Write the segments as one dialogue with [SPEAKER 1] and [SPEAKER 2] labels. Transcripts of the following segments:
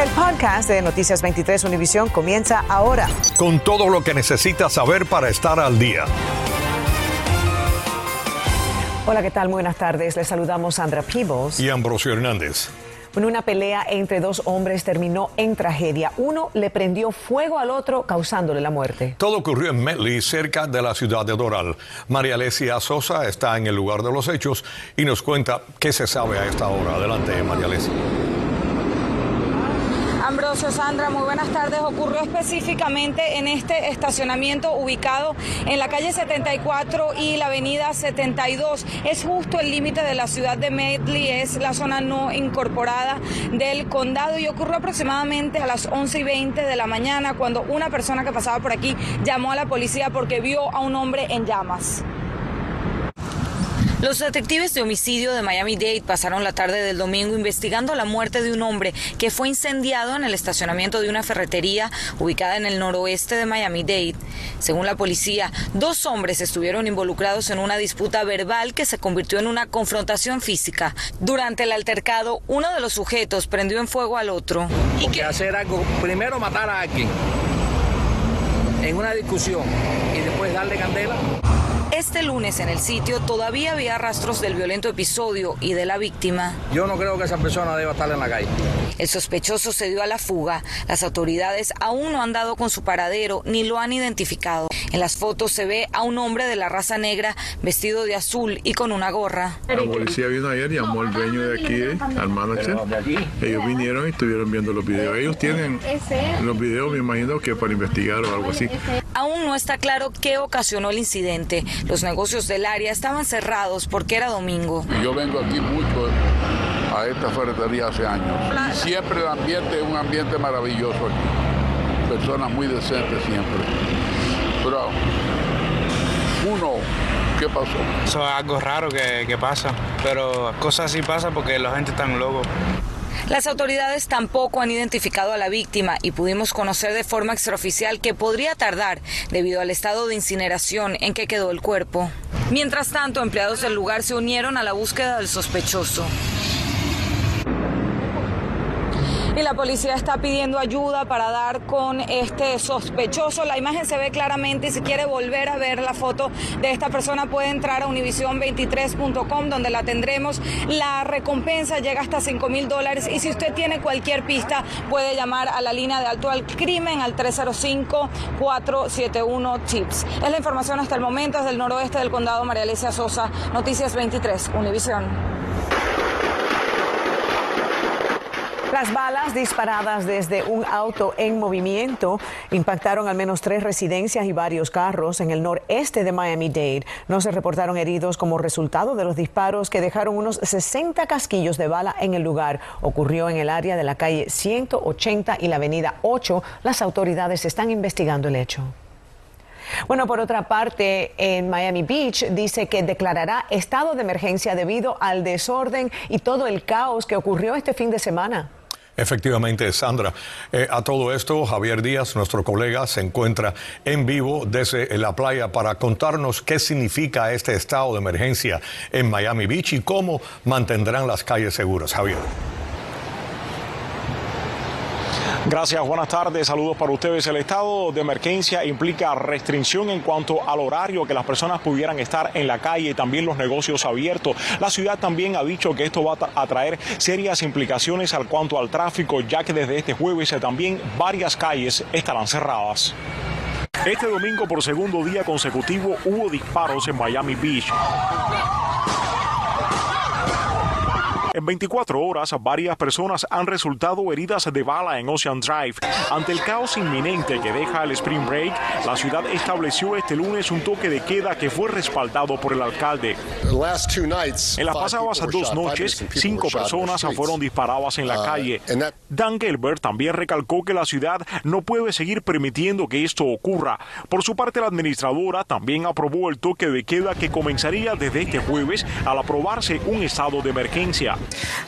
[SPEAKER 1] El podcast de Noticias 23 Univisión comienza ahora.
[SPEAKER 2] Con todo lo que necesitas saber para estar al día.
[SPEAKER 1] Hola, ¿qué tal? Muy buenas tardes. Les saludamos Sandra Peebles.
[SPEAKER 2] Y Ambrosio Hernández.
[SPEAKER 1] Una pelea entre dos hombres terminó en tragedia. Uno le prendió fuego al otro, causándole la muerte.
[SPEAKER 2] Todo ocurrió en Medley, cerca de la ciudad de Doral. María Alesia Sosa está en el lugar de los hechos y nos cuenta qué se sabe a esta hora. Adelante, María Alesia.
[SPEAKER 3] Ambrosio Sandra, muy buenas tardes. Ocurrió específicamente en este estacionamiento ubicado en la calle 74 y la avenida 72. Es justo el límite de la ciudad de Medley, es la zona no incorporada del condado y ocurrió aproximadamente a las 11 y 20 de la mañana cuando una persona que pasaba por aquí llamó a la policía porque vio a un hombre en llamas. Los detectives de homicidio de Miami-Dade pasaron la tarde del domingo investigando la muerte de un hombre que fue incendiado en el estacionamiento de una ferretería ubicada en el noroeste de Miami-Dade. Según la policía, dos hombres estuvieron involucrados en una disputa verbal que se convirtió en una confrontación física. Durante el altercado, uno de los sujetos prendió en fuego al otro.
[SPEAKER 4] ¿Y qué hacer algo? Primero matar a alguien en una discusión y después darle candela.
[SPEAKER 3] Este lunes en el sitio todavía había rastros del violento episodio y de la víctima.
[SPEAKER 4] Yo no creo que esa persona deba estar en la calle.
[SPEAKER 3] El sospechoso se dio a la fuga. Las autoridades aún no han dado con su paradero ni lo han identificado. En las fotos se ve a un hombre de la raza negra vestido de azul y con una gorra.
[SPEAKER 5] La policía vino ayer, llamó al dueño de aquí, al manager. Ellos vinieron y estuvieron viendo los videos. Ellos tienen los videos, me imagino que para investigar o algo así.
[SPEAKER 3] Aún no está claro qué ocasionó el incidente. Los negocios del área estaban cerrados porque era domingo.
[SPEAKER 6] Yo vengo aquí mucho a esta ferretería hace años. Siempre el ambiente es un ambiente maravilloso aquí. Personas muy decentes siempre. Pero uno, ¿qué pasó?
[SPEAKER 7] Eso es algo raro que, que pasa, pero cosas así pasan porque la gente está loco.
[SPEAKER 3] Las autoridades tampoco han identificado a la víctima y pudimos conocer de forma extraoficial que podría tardar debido al estado de incineración en que quedó el cuerpo. Mientras tanto, empleados del lugar se unieron a la búsqueda del sospechoso. Y la policía está pidiendo ayuda para dar con este sospechoso. La imagen se ve claramente y si quiere volver a ver la foto de esta persona puede entrar a univision23.com donde la tendremos. La recompensa llega hasta 5 mil dólares y si usted tiene cualquier pista puede llamar a la línea de alto al crimen al 305-471-TIPS. Es la información hasta el momento desde el noroeste del condado María Alicia Sosa, Noticias 23, Univisión.
[SPEAKER 1] Las balas disparadas desde un auto en movimiento impactaron al menos tres residencias y varios carros en el noreste de Miami-Dade. No se reportaron heridos como resultado de los disparos que dejaron unos 60 casquillos de bala en el lugar. Ocurrió en el área de la calle 180 y la avenida 8. Las autoridades están investigando el hecho. Bueno, por otra parte, en Miami Beach dice que declarará estado de emergencia debido al desorden y todo el caos que ocurrió este fin de semana.
[SPEAKER 2] Efectivamente, Sandra. Eh, a todo esto, Javier Díaz, nuestro colega, se encuentra en vivo desde la playa para contarnos qué significa este estado de emergencia en Miami Beach y cómo mantendrán las calles seguras. Javier.
[SPEAKER 8] Gracias, buenas tardes, saludos para ustedes. El estado de emergencia implica restricción en cuanto al horario que las personas pudieran estar en la calle y también los negocios abiertos. La ciudad también ha dicho que esto va a traer serias implicaciones al cuanto al tráfico, ya que desde este jueves también varias calles estarán cerradas. Este domingo por segundo día consecutivo hubo disparos en Miami Beach. En 24 horas, varias personas han resultado heridas de bala en Ocean Drive. Ante el caos inminente que deja el Spring Break, la ciudad estableció este lunes un toque de queda que fue respaldado por el alcalde. En las pasadas dos noches, cinco personas fueron disparadas en la calle. Dan Gelbert también recalcó que la ciudad no puede seguir permitiendo que esto ocurra. Por su parte, la administradora también aprobó el toque de queda que comenzaría desde este jueves al aprobarse un estado de emergencia.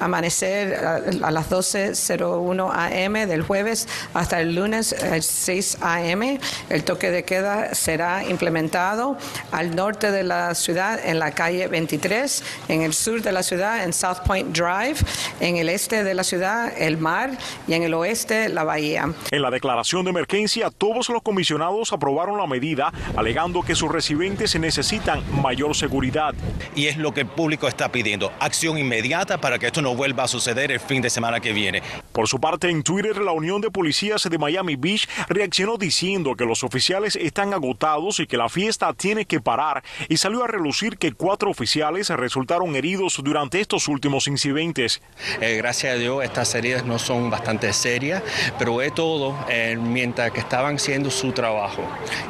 [SPEAKER 9] Amanecer a las 12.01 am del jueves hasta el lunes 6 am. El toque de queda será implementado al norte de la ciudad en la calle 23, en el sur de la ciudad en South Point Drive, en el este de la ciudad el mar y en el oeste la bahía.
[SPEAKER 8] En la declaración de emergencia, todos los comisionados aprobaron la medida, alegando que sus residentes necesitan mayor seguridad.
[SPEAKER 10] Y es lo que el público está pidiendo, acción inmediata para que esto no vuelva a suceder el fin de semana que viene.
[SPEAKER 8] Por su parte, en Twitter, la Unión de Policías de Miami Beach reaccionó diciendo que los oficiales están agotados y que la fiesta tiene que parar y salió a relucir que cuatro oficiales resultaron heridos durante estos últimos incidentes.
[SPEAKER 10] Eh, gracias a Dios, estas heridas no son bastante serias, pero es todo eh, mientras que estaban haciendo su trabajo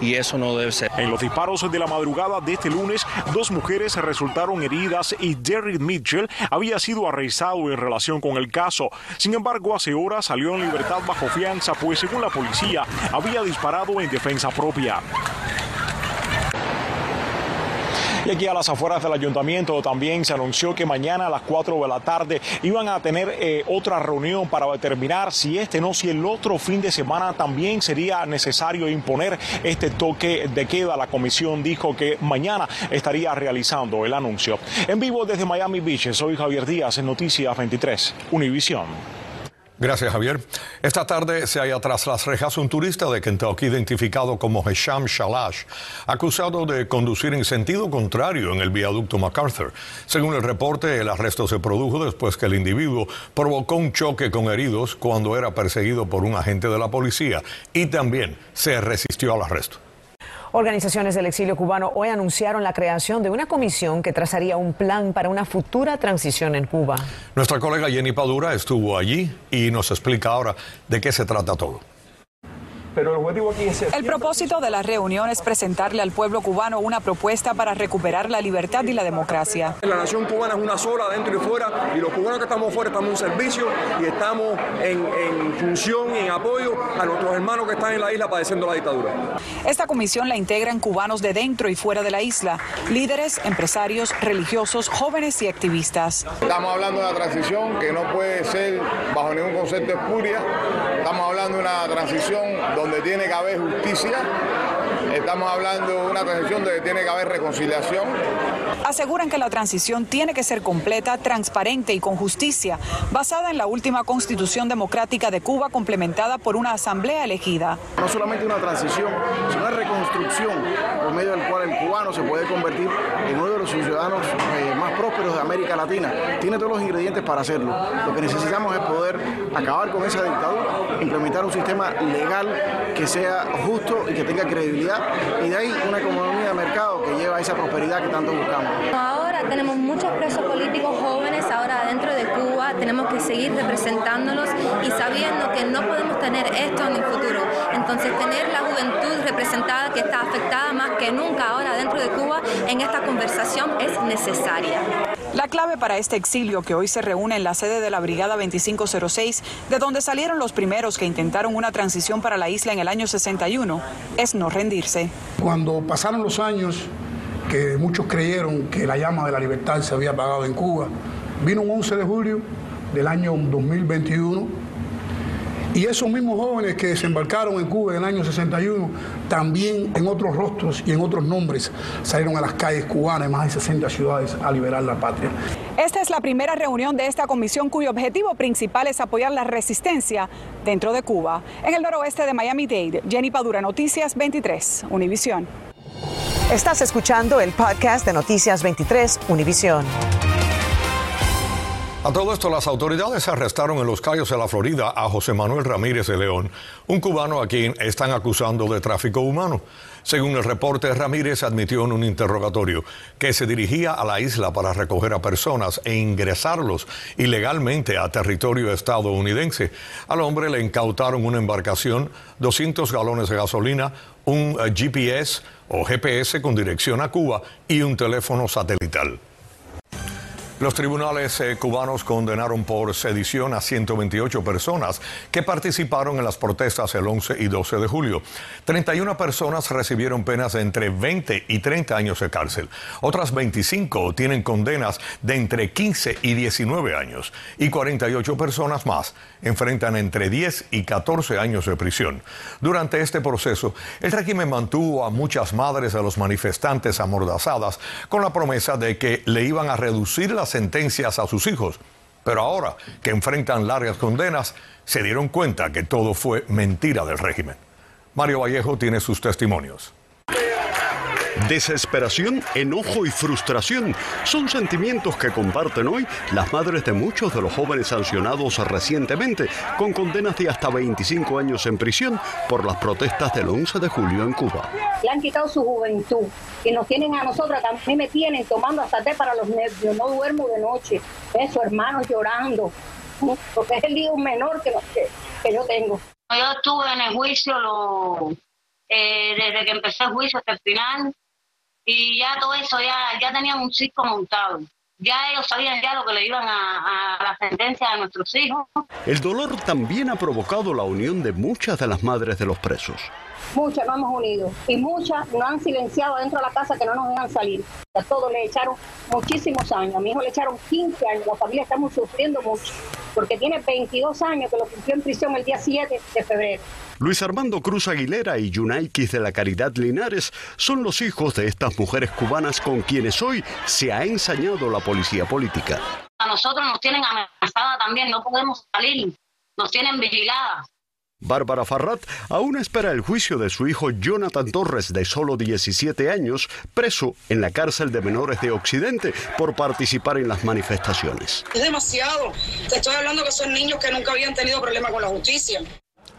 [SPEAKER 10] y eso no debe ser.
[SPEAKER 8] En los disparos de la madrugada de este lunes, dos mujeres resultaron heridas y Derrick Mitchell había sido arrestado en relación con el caso. Sin embargo, hace horas salió en libertad bajo fianza, pues según la policía, había disparado en defensa propia. Y aquí a las afueras del ayuntamiento también se anunció que mañana a las 4 de la tarde iban a tener eh, otra reunión para determinar si este no, si el otro fin de semana también sería necesario imponer este toque de queda. La comisión dijo que mañana estaría realizando el anuncio. En vivo desde Miami Beach, soy Javier Díaz en Noticias 23, Univisión.
[SPEAKER 2] Gracias, Javier. Esta tarde se halla tras las rejas un turista de Kentucky identificado como Hesham Shalash, acusado de conducir en sentido contrario en el viaducto MacArthur. Según el reporte, el arresto se produjo después que el individuo provocó un choque con heridos cuando era perseguido por un agente de la policía y también se resistió al arresto.
[SPEAKER 1] Organizaciones del exilio cubano hoy anunciaron la creación de una comisión que trazaría un plan para una futura transición en Cuba.
[SPEAKER 2] Nuestra colega Jenny Padura estuvo allí y nos explica ahora de qué se trata todo.
[SPEAKER 11] Pero el objetivo aquí es...
[SPEAKER 12] El propósito de la reunión es presentarle al pueblo cubano una propuesta para recuperar la libertad y la democracia.
[SPEAKER 11] La nación cubana es una sola, dentro y fuera, y los cubanos que estamos fuera estamos en servicio y estamos en, en función y en apoyo a nuestros hermanos que están en la isla padeciendo la dictadura.
[SPEAKER 12] Esta comisión la integran cubanos de dentro y fuera de la isla, líderes, empresarios, religiosos, jóvenes y activistas.
[SPEAKER 13] Estamos hablando de una transición que no puede ser bajo ningún concepto espuria. Estamos hablando de una transición donde tiene que haber justicia. Estamos hablando de una transición donde tiene que haber reconciliación.
[SPEAKER 12] Aseguran que la transición tiene que ser completa, transparente y con justicia, basada en la última constitución democrática de Cuba complementada por una asamblea elegida.
[SPEAKER 14] No solamente una transición, sino una reconstrucción por medio del cual el cubano se puede convertir en uno de los ciudadanos eh, más prósperos de América Latina. Tiene todos los ingredientes para hacerlo. Lo que necesitamos es poder acabar con esa dictadura, implementar un sistema legal que sea justo y que tenga credibilidad y de ahí una economía mercado que lleva a esa prosperidad que tanto buscamos.
[SPEAKER 15] Ahora tenemos muchos presos políticos jóvenes ahora dentro de Cuba, tenemos que seguir representándolos y sabiendo que no podemos tener esto en el futuro. Entonces tener la juventud representada que está afectada más que nunca ahora dentro de Cuba en esta conversación es necesaria.
[SPEAKER 12] La clave para este exilio que hoy se reúne en la sede de la Brigada 2506, de donde salieron los primeros que intentaron una transición para la isla en el año 61, es no rendirse.
[SPEAKER 16] Cuando pasaron los años que muchos creyeron que la llama de la libertad se había apagado en Cuba, vino un 11 de julio del año 2021 y esos mismos jóvenes que desembarcaron en Cuba en el año 61, también en otros rostros y en otros nombres, salieron a las calles cubanas en más de 60 ciudades a liberar la patria.
[SPEAKER 12] Esta es la primera reunión de esta comisión cuyo objetivo principal es apoyar la resistencia dentro de Cuba. En el noroeste de Miami-Dade, Jenny Padura, Noticias 23, Univisión.
[SPEAKER 1] Estás escuchando el podcast de Noticias 23, Univisión.
[SPEAKER 2] A todo esto, las autoridades arrestaron en los Cayos de la Florida a José Manuel Ramírez de León, un cubano a quien están acusando de tráfico humano. Según el reporte, Ramírez admitió en un interrogatorio que se dirigía a la isla para recoger a personas e ingresarlos ilegalmente a territorio estadounidense. Al hombre le incautaron una embarcación, 200 galones de gasolina, un GPS o GPS con dirección a Cuba y un teléfono satelital. Los tribunales eh, cubanos condenaron por sedición a 128 personas que participaron en las protestas el 11 y 12 de julio. 31 personas recibieron penas de entre 20 y 30 años de cárcel. Otras 25 tienen condenas de entre 15 y 19 años. Y 48 personas más enfrentan entre 10 y 14 años de prisión. Durante este proceso, el régimen mantuvo a muchas madres de los manifestantes amordazadas con la promesa de que le iban a reducir la sentencias a sus hijos. Pero ahora que enfrentan largas condenas, se dieron cuenta que todo fue mentira del régimen. Mario Vallejo tiene sus testimonios.
[SPEAKER 17] Desesperación, enojo y frustración son sentimientos que comparten hoy las madres de muchos de los jóvenes sancionados recientemente con condenas de hasta 25 años en prisión por las protestas del 11 de julio en Cuba.
[SPEAKER 18] Le han quitado su juventud y nos tienen a nosotros, a mí me tienen tomando hasta té para los nervios, no duermo de noche, eso, hermanos llorando, porque es el hijo menor que, que, yo tengo.
[SPEAKER 19] Yo estuve en el juicio lo, eh, desde que empecé el juicio hasta el final y ya todo eso, ya, ya tenían un circo montado. Ya ellos sabían ya lo que le iban a, a la sentencia a nuestros hijos.
[SPEAKER 17] El dolor también ha provocado la unión de muchas de las madres de los presos.
[SPEAKER 18] Muchas no hemos unido y muchas nos han silenciado dentro de la casa que no nos dejan salir. A todos le echaron muchísimos años. A mi hijo le echaron 15 años. La familia estamos sufriendo mucho porque tiene 22 años que lo cumplió en prisión el día 7 de febrero.
[SPEAKER 17] Luis Armando Cruz Aguilera y Yunaikis de la Caridad Linares son los hijos de estas mujeres cubanas con quienes hoy se ha ensañado la policía política.
[SPEAKER 19] A nosotros nos tienen amenazada también, no podemos salir, nos tienen vigiladas.
[SPEAKER 17] Bárbara Farrat aún espera el juicio de su hijo Jonathan Torres, de solo 17 años, preso en la cárcel de menores de Occidente por participar en las manifestaciones.
[SPEAKER 20] Es demasiado. Te estoy hablando que son niños que nunca habían tenido problemas con la justicia.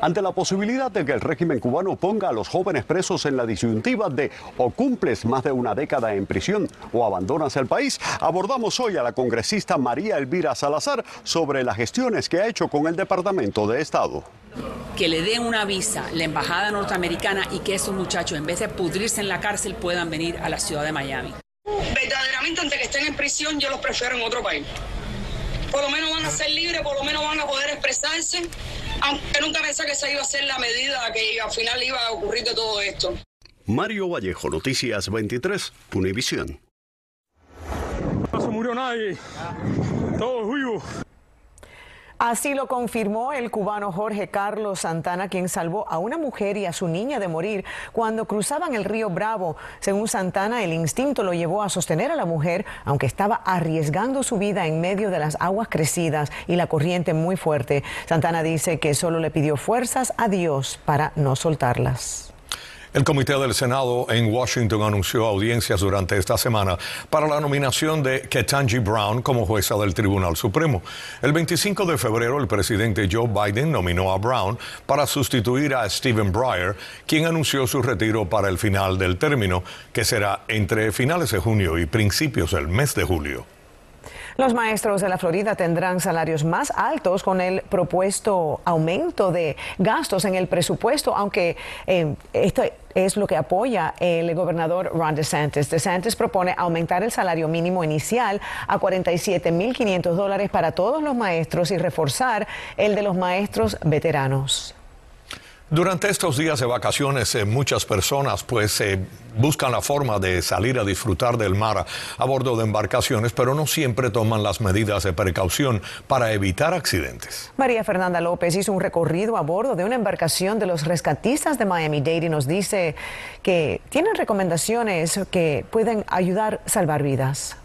[SPEAKER 17] Ante la posibilidad de que el régimen cubano ponga a los jóvenes presos en la disyuntiva de o cumples más de una década en prisión o abandonas el país, abordamos hoy a la congresista María Elvira Salazar sobre las gestiones que ha hecho con el Departamento de Estado
[SPEAKER 21] que le den una visa la embajada norteamericana y que esos muchachos, en vez de pudrirse en la cárcel, puedan venir a la ciudad de Miami.
[SPEAKER 20] Verdaderamente, antes que estén en prisión, yo los prefiero en otro país. Por lo menos van a ser libres, por lo menos van a poder expresarse, aunque nunca pensé que esa iba a ser la medida que al final iba a ocurrir de todo esto.
[SPEAKER 17] Mario Vallejo, Noticias 23, Univisión.
[SPEAKER 22] No se murió nadie, todos vivos.
[SPEAKER 1] Así lo confirmó el cubano Jorge Carlos Santana, quien salvó a una mujer y a su niña de morir cuando cruzaban el río Bravo. Según Santana, el instinto lo llevó a sostener a la mujer, aunque estaba arriesgando su vida en medio de las aguas crecidas y la corriente muy fuerte. Santana dice que solo le pidió fuerzas a Dios para no soltarlas.
[SPEAKER 2] El Comité del Senado en Washington anunció audiencias durante esta semana para la nominación de Ketanji Brown como jueza del Tribunal Supremo. El 25 de febrero, el presidente Joe Biden nominó a Brown para sustituir a Stephen Breyer, quien anunció su retiro para el final del término, que será entre finales de junio y principios del mes de julio.
[SPEAKER 1] Los maestros de la Florida tendrán salarios más altos con el propuesto aumento de gastos en el presupuesto, aunque eh, esto es lo que apoya el gobernador Ron DeSantis. DeSantis propone aumentar el salario mínimo inicial a 47.500 dólares para todos los maestros y reforzar el de los maestros veteranos.
[SPEAKER 2] Durante estos días de vacaciones, eh, muchas personas pues eh, buscan la forma de salir a disfrutar del mar a bordo de embarcaciones, pero no siempre toman las medidas de precaución para evitar accidentes.
[SPEAKER 1] María Fernanda López hizo un recorrido a bordo de una embarcación de los rescatistas de Miami-Dade y nos dice que tienen recomendaciones que pueden ayudar a salvar vidas.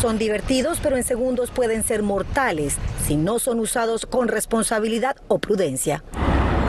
[SPEAKER 23] Son divertidos, pero en segundos pueden ser mortales si no son usados con responsabilidad o prudencia.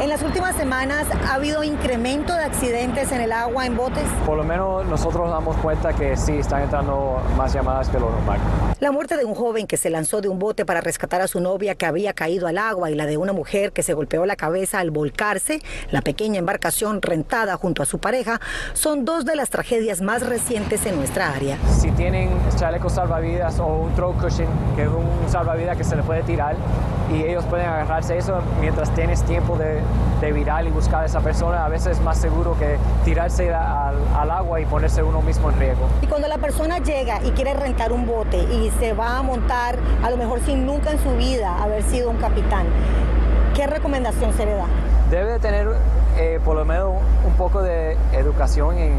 [SPEAKER 23] En las últimas semanas ha habido incremento de accidentes en el agua en botes.
[SPEAKER 24] Por lo menos nosotros damos cuenta que sí están entrando más llamadas que lo normal.
[SPEAKER 23] La muerte de un joven que se lanzó de un bote para rescatar a su novia que había caído al agua y la de una mujer que se golpeó la cabeza al volcarse, la pequeña embarcación rentada junto a su pareja, son dos de las tragedias más recientes en nuestra área.
[SPEAKER 24] Si tienen chalecos salvavidas o un throw cushion, que es un salvavidas que se le puede tirar, y ellos pueden agarrarse eso mientras tienes tiempo de de viral y buscar a esa persona, a veces es más seguro que tirarse al, al, agua y ponerse uno mismo en riesgo.
[SPEAKER 23] Y cuando la persona llega y quiere rentar un bote y se va a montar, a lo mejor sin nunca en su vida haber sido un capitán, ¿qué recomendación se le da?
[SPEAKER 24] Debe tener eh, por lo menos un poco de educación en,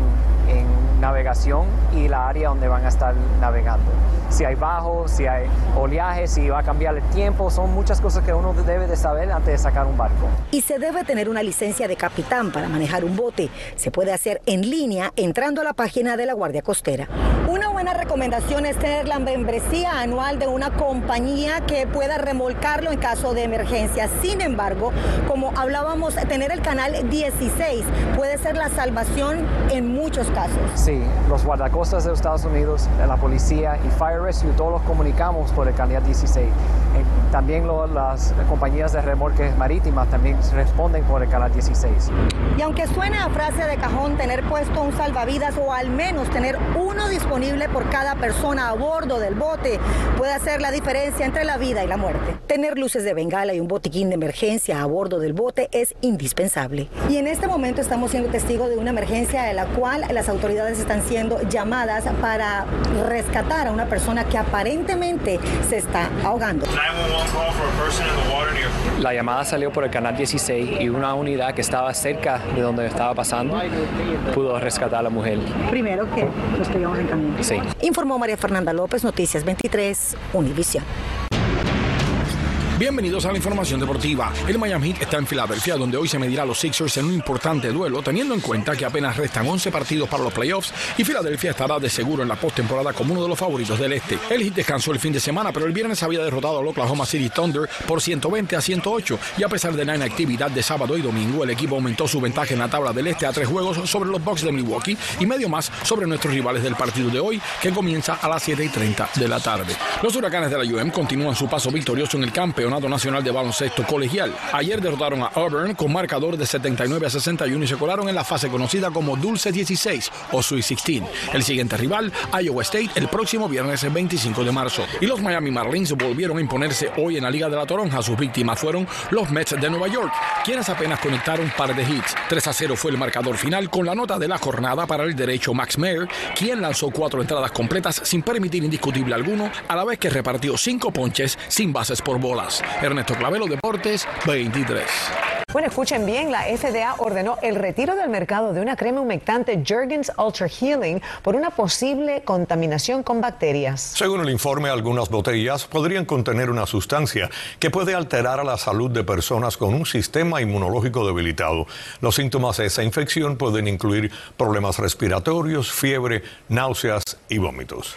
[SPEAKER 24] en navegación y la área donde van a estar navegando. Si hay bajos, si hay oleaje, si va a cambiar el tiempo, son muchas cosas que uno debe de saber antes de sacar un barco.
[SPEAKER 23] Y se debe tener una licencia de capitán para manejar un bote. Se puede hacer en línea entrando a la página de la Guardia Costera. Una buena recomendación es tener la membresía anual de una compañía que pueda remolcarlo en caso de emergencia. Sin embargo, como hablábamos, tener el canal 16 puede ser la salvación en muchos casos.
[SPEAKER 24] Sí, los guardacostas de Estados Unidos, la policía y Fire Rescue, todos los comunicamos por el canal 16. También lo, las compañías de remolques marítimas también responden por el canal 16.
[SPEAKER 23] Y aunque suene a frase de cajón tener puesto un salvavidas o al menos tener uno disponible por cada persona a bordo del bote puede hacer la diferencia entre la vida y la muerte. Tener luces de bengala y un botiquín de emergencia a bordo del bote es indispensable. Y en este momento estamos siendo testigos de una emergencia de la cual las autoridades están siendo llamadas para rescatar a una persona que aparentemente se está ahogando.
[SPEAKER 24] La llamada salió por el canal 16 y una unidad que estaba cerca de donde estaba pasando pudo rescatar a la mujer.
[SPEAKER 23] Primero que nos pegamos en camino.
[SPEAKER 24] Sí.
[SPEAKER 23] Informó María Fernanda López, Noticias 23, Univisión.
[SPEAKER 25] Bienvenidos a la información deportiva. El Miami Heat está en Filadelfia, donde hoy se medirá a los Sixers en un importante duelo, teniendo en cuenta que apenas restan 11 partidos para los playoffs y Filadelfia estará de seguro en la postemporada como uno de los favoritos del este. El Heat descansó el fin de semana, pero el viernes había derrotado al Oklahoma City Thunder por 120 a 108 y a pesar de la inactividad de sábado y domingo, el equipo aumentó su ventaja en la tabla del este a tres juegos sobre los Bucks de Milwaukee y medio más sobre nuestros rivales del partido de hoy, que comienza a las 7 y 30 de la tarde. Los huracanes de la UM continúan su paso victorioso en el Campeonato Nacional de Baloncesto colegial. Ayer derrotaron a Auburn con marcador de 79 a 61 y se colaron en la fase conocida como Dulce 16 o Sweet 16. El siguiente rival, Iowa State, el próximo viernes 25 de marzo. Y los Miami Marlins volvieron a imponerse hoy en la Liga de la Toronja. Sus víctimas fueron los Mets de Nueva York, quienes apenas conectaron un par de hits. 3 a 0 fue el marcador final con la nota de la jornada para el derecho Max Mayer, quien lanzó cuatro entradas completas sin permitir indiscutible alguno, a la vez que repartió cinco ponches sin bases por bolas. Ernesto Clavelo Deportes 23.
[SPEAKER 1] Bueno, escuchen bien, la FDA ordenó el retiro del mercado de una crema humectante Jergens Ultra Healing por una posible contaminación con bacterias.
[SPEAKER 2] Según el informe, algunas botellas podrían contener una sustancia que puede alterar a la salud de personas con un sistema inmunológico debilitado. Los síntomas de esa infección pueden incluir problemas respiratorios, fiebre, náuseas y vómitos.